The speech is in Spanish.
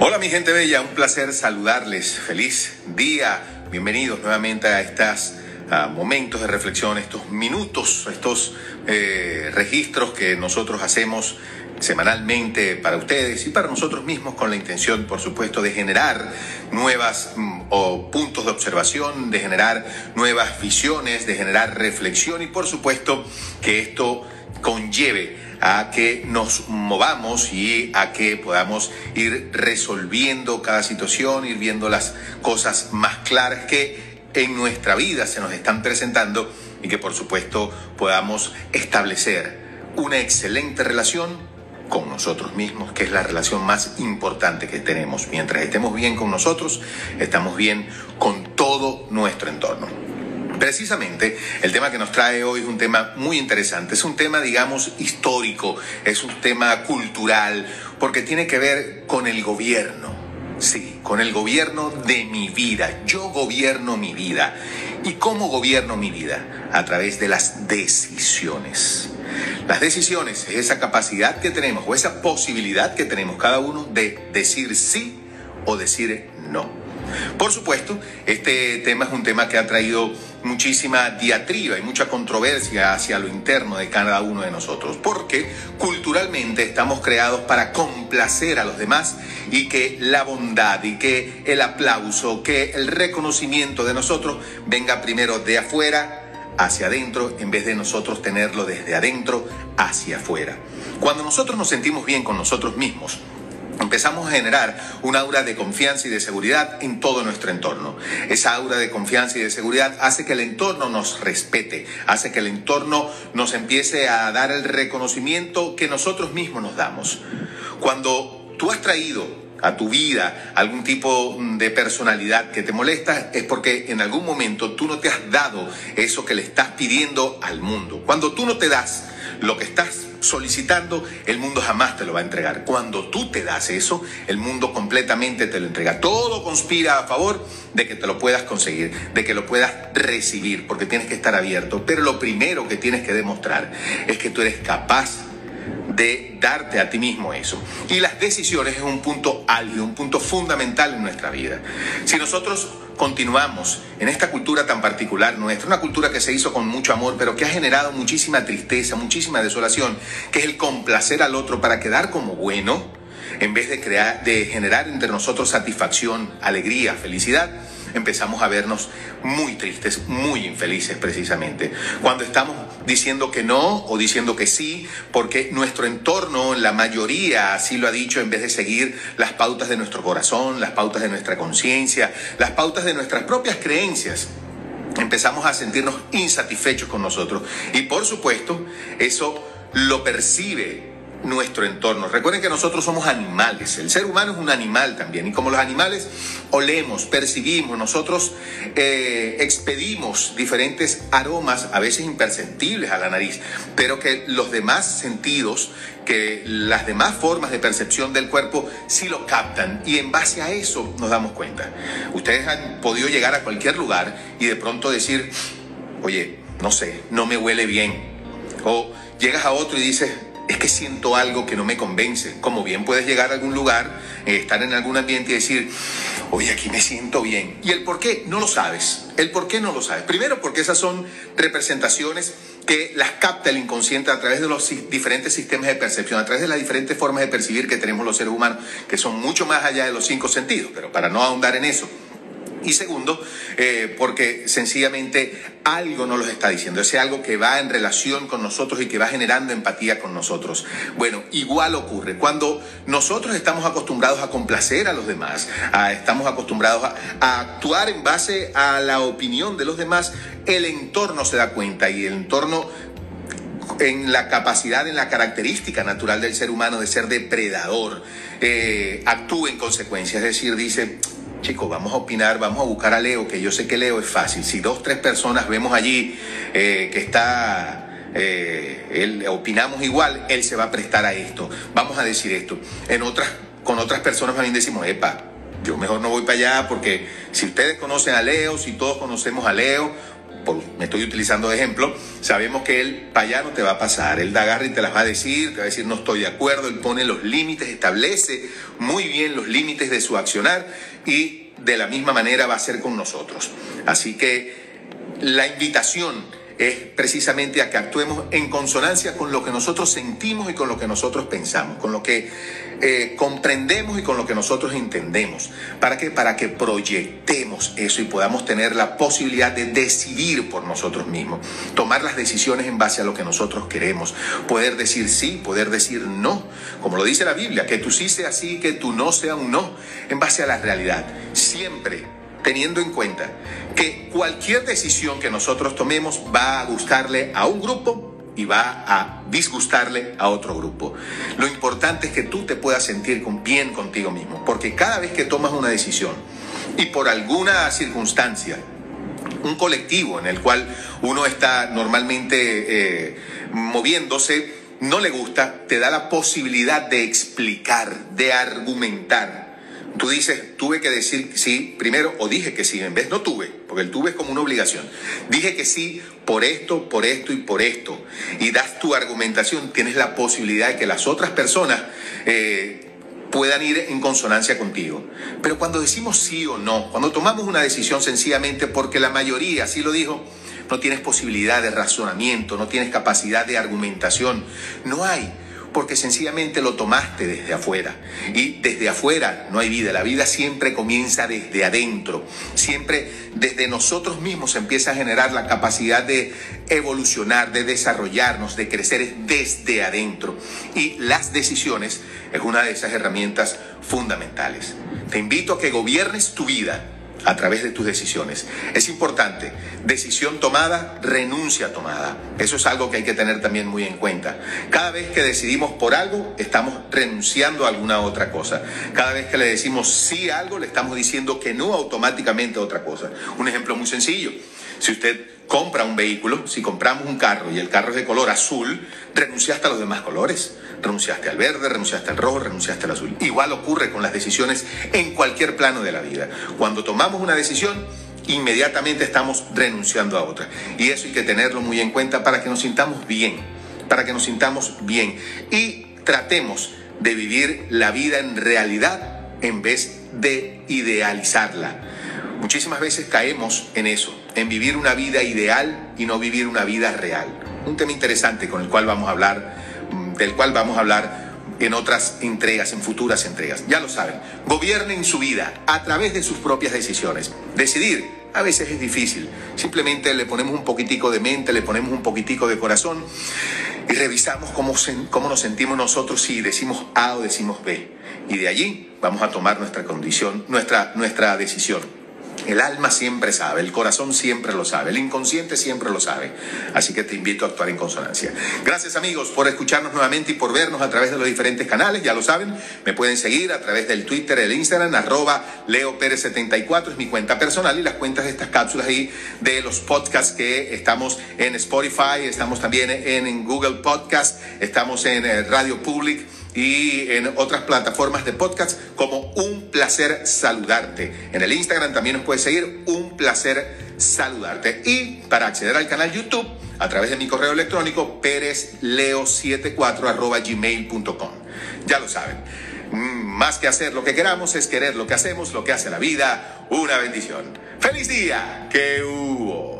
Hola mi gente bella, un placer saludarles. Feliz día. Bienvenidos nuevamente a estos momentos de reflexión, estos minutos, estos eh, registros que nosotros hacemos semanalmente para ustedes y para nosotros mismos con la intención, por supuesto, de generar nuevas mm, o puntos de observación, de generar nuevas visiones, de generar reflexión y, por supuesto, que esto conlleve a que nos movamos y a que podamos ir resolviendo cada situación, ir viendo las cosas más claras que en nuestra vida se nos están presentando y que por supuesto podamos establecer una excelente relación con nosotros mismos, que es la relación más importante que tenemos. Mientras estemos bien con nosotros, estamos bien con todo nuestro entorno. Precisamente el tema que nos trae hoy es un tema muy interesante, es un tema, digamos, histórico, es un tema cultural, porque tiene que ver con el gobierno, sí, con el gobierno de mi vida. Yo gobierno mi vida. ¿Y cómo gobierno mi vida? A través de las decisiones. Las decisiones es esa capacidad que tenemos o esa posibilidad que tenemos cada uno de decir sí o decir no. Por supuesto, este tema es un tema que ha traído muchísima diatriba y mucha controversia hacia lo interno de cada uno de nosotros, porque culturalmente estamos creados para complacer a los demás y que la bondad y que el aplauso, que el reconocimiento de nosotros venga primero de afuera hacia adentro en vez de nosotros tenerlo desde adentro hacia afuera. Cuando nosotros nos sentimos bien con nosotros mismos, empezamos a generar un aura de confianza y de seguridad en todo nuestro entorno. Esa aura de confianza y de seguridad hace que el entorno nos respete, hace que el entorno nos empiece a dar el reconocimiento que nosotros mismos nos damos. Cuando tú has traído a tu vida algún tipo de personalidad que te molesta, es porque en algún momento tú no te has dado eso que le estás pidiendo al mundo. Cuando tú no te das lo que estás solicitando, el mundo jamás te lo va a entregar. Cuando tú te das eso, el mundo completamente te lo entrega. Todo conspira a favor de que te lo puedas conseguir, de que lo puedas recibir, porque tienes que estar abierto. Pero lo primero que tienes que demostrar es que tú eres capaz de darte a ti mismo eso. Y las decisiones es un punto álgido, un punto fundamental en nuestra vida. Si nosotros continuamos en esta cultura tan particular nuestra, una cultura que se hizo con mucho amor, pero que ha generado muchísima tristeza, muchísima desolación, que es el complacer al otro para quedar como bueno, en vez de crear, de generar entre nosotros satisfacción, alegría, felicidad, empezamos a vernos muy tristes, muy infelices precisamente. Cuando estamos diciendo que no o diciendo que sí, porque nuestro entorno, la mayoría así lo ha dicho, en vez de seguir las pautas de nuestro corazón, las pautas de nuestra conciencia, las pautas de nuestras propias creencias empezamos a sentirnos insatisfechos con nosotros. Y por supuesto, eso lo percibe nuestro entorno. Recuerden que nosotros somos animales, el ser humano es un animal también, y como los animales olemos, percibimos, nosotros eh, expedimos diferentes aromas, a veces imperceptibles a la nariz, pero que los demás sentidos, que las demás formas de percepción del cuerpo sí lo captan, y en base a eso nos damos cuenta. Ustedes han podido llegar a cualquier lugar y de pronto decir, oye, no sé, no me huele bien. O llegas a otro y dices, es que siento algo que no me convence. Como bien puedes llegar a algún lugar, eh, estar en algún ambiente y decir, oye, aquí me siento bien. ¿Y el por qué? No lo sabes. El por qué no lo sabes. Primero porque esas son representaciones que las capta el inconsciente a través de los diferentes sistemas de percepción, a través de las diferentes formas de percibir que tenemos los seres humanos, que son mucho más allá de los cinco sentidos. Pero para no ahondar en eso, y segundo, eh, porque sencillamente algo nos lo está diciendo, ese algo que va en relación con nosotros y que va generando empatía con nosotros. Bueno, igual ocurre. Cuando nosotros estamos acostumbrados a complacer a los demás, estamos acostumbrados a, actuar en base a la opinión de los demás, el entorno se da cuenta y el entorno en la capacidad, en la característica natural del ser humano de ser depredador, eh, actúa en consecuencia. Es decir, dice, Vamos a opinar, vamos a buscar a Leo, que yo sé que Leo es fácil. Si dos, tres personas vemos allí eh, que está, eh, él, opinamos igual, él se va a prestar a esto. Vamos a decir esto. En otras, con otras personas también decimos, epa, yo mejor no voy para allá porque si ustedes conocen a Leo, si todos conocemos a Leo, me estoy utilizando de ejemplo, sabemos que él para allá no te va a pasar, él da y te las va a decir, te va a decir no estoy de acuerdo, él pone los límites, establece muy bien los límites de su accionar y de la misma manera va a ser con nosotros. Así que la invitación es precisamente a que actuemos en consonancia con lo que nosotros sentimos y con lo que nosotros pensamos, con lo que eh, comprendemos y con lo que nosotros entendemos. ¿Para qué? Para que proyectemos eso y podamos tener la posibilidad de decidir por nosotros mismos, tomar las decisiones en base a lo que nosotros queremos, poder decir sí, poder decir no, como lo dice la Biblia, que tú sí sea sí, que tú no sea un no, en base a la realidad. Siempre teniendo en cuenta que cualquier decisión que nosotros tomemos va a gustarle a un grupo y va a disgustarle a otro grupo. Lo importante es que tú te puedas sentir bien contigo mismo, porque cada vez que tomas una decisión y por alguna circunstancia, un colectivo en el cual uno está normalmente eh, moviéndose, no le gusta, te da la posibilidad de explicar, de argumentar, tú dices, tuve que decir sí primero o dije que sí, en vez no tuve, porque el tuve es como una obligación. Dije que sí por esto, por esto y por esto. Y das tu argumentación, tienes la posibilidad de que las otras personas eh, puedan ir en consonancia contigo. Pero cuando decimos sí o no, cuando tomamos una decisión sencillamente porque la mayoría así lo dijo, no tienes posibilidad de razonamiento, no tienes capacidad de argumentación, no hay porque sencillamente lo tomaste desde afuera. Y desde afuera no hay vida, la vida siempre comienza desde adentro, siempre desde nosotros mismos se empieza a generar la capacidad de evolucionar, de desarrollarnos, de crecer desde adentro. Y las decisiones es una de esas herramientas fundamentales. Te invito a que gobiernes tu vida a través de tus decisiones. Es importante, decisión tomada, renuncia tomada. Eso es algo que hay que tener también muy en cuenta. Cada vez que decidimos por algo, estamos renunciando a alguna otra cosa. Cada vez que le decimos sí a algo, le estamos diciendo que no automáticamente a otra cosa. Un ejemplo muy sencillo. Si usted compra un vehículo, si compramos un carro y el carro es de color azul, renunciaste a los demás colores. Renunciaste al verde, renunciaste al rojo, renunciaste al azul. Igual ocurre con las decisiones en cualquier plano de la vida. Cuando tomamos una decisión, inmediatamente estamos renunciando a otra. Y eso hay que tenerlo muy en cuenta para que nos sintamos bien, para que nos sintamos bien. Y tratemos de vivir la vida en realidad en vez de idealizarla. Muchísimas veces caemos en eso, en vivir una vida ideal y no vivir una vida real. Un tema interesante con el cual vamos a hablar, mm, del cual vamos a hablar en otras entregas, en futuras entregas. Ya lo saben, gobiernen su vida a través de sus propias decisiones. Decidir a veces es difícil. Simplemente le ponemos un poquitico de mente, le ponemos un poquitico de corazón y revisamos cómo, cómo nos sentimos nosotros si decimos A o decimos B. Y de allí vamos a tomar nuestra condición, nuestra, nuestra decisión. El alma siempre sabe, el corazón siempre lo sabe, el inconsciente siempre lo sabe. Así que te invito a actuar en consonancia. Gracias amigos por escucharnos nuevamente y por vernos a través de los diferentes canales. Ya lo saben, me pueden seguir a través del Twitter, el Instagram, arroba Leo Pérez 74 es mi cuenta personal y las cuentas de estas cápsulas ahí de los podcasts que estamos en Spotify, estamos también en Google Podcast, estamos en eh, Radio Public y en otras plataformas de podcast como Un Placer Saludarte. En el Instagram también nos puedes seguir Un Placer Saludarte. Y para acceder al canal YouTube, a través de mi correo electrónico, perezleo74 gmail.com. Ya lo saben. Más que hacer lo que queramos es querer lo que hacemos, lo que hace la vida. Una bendición. ¡Feliz día! ¡Que hubo!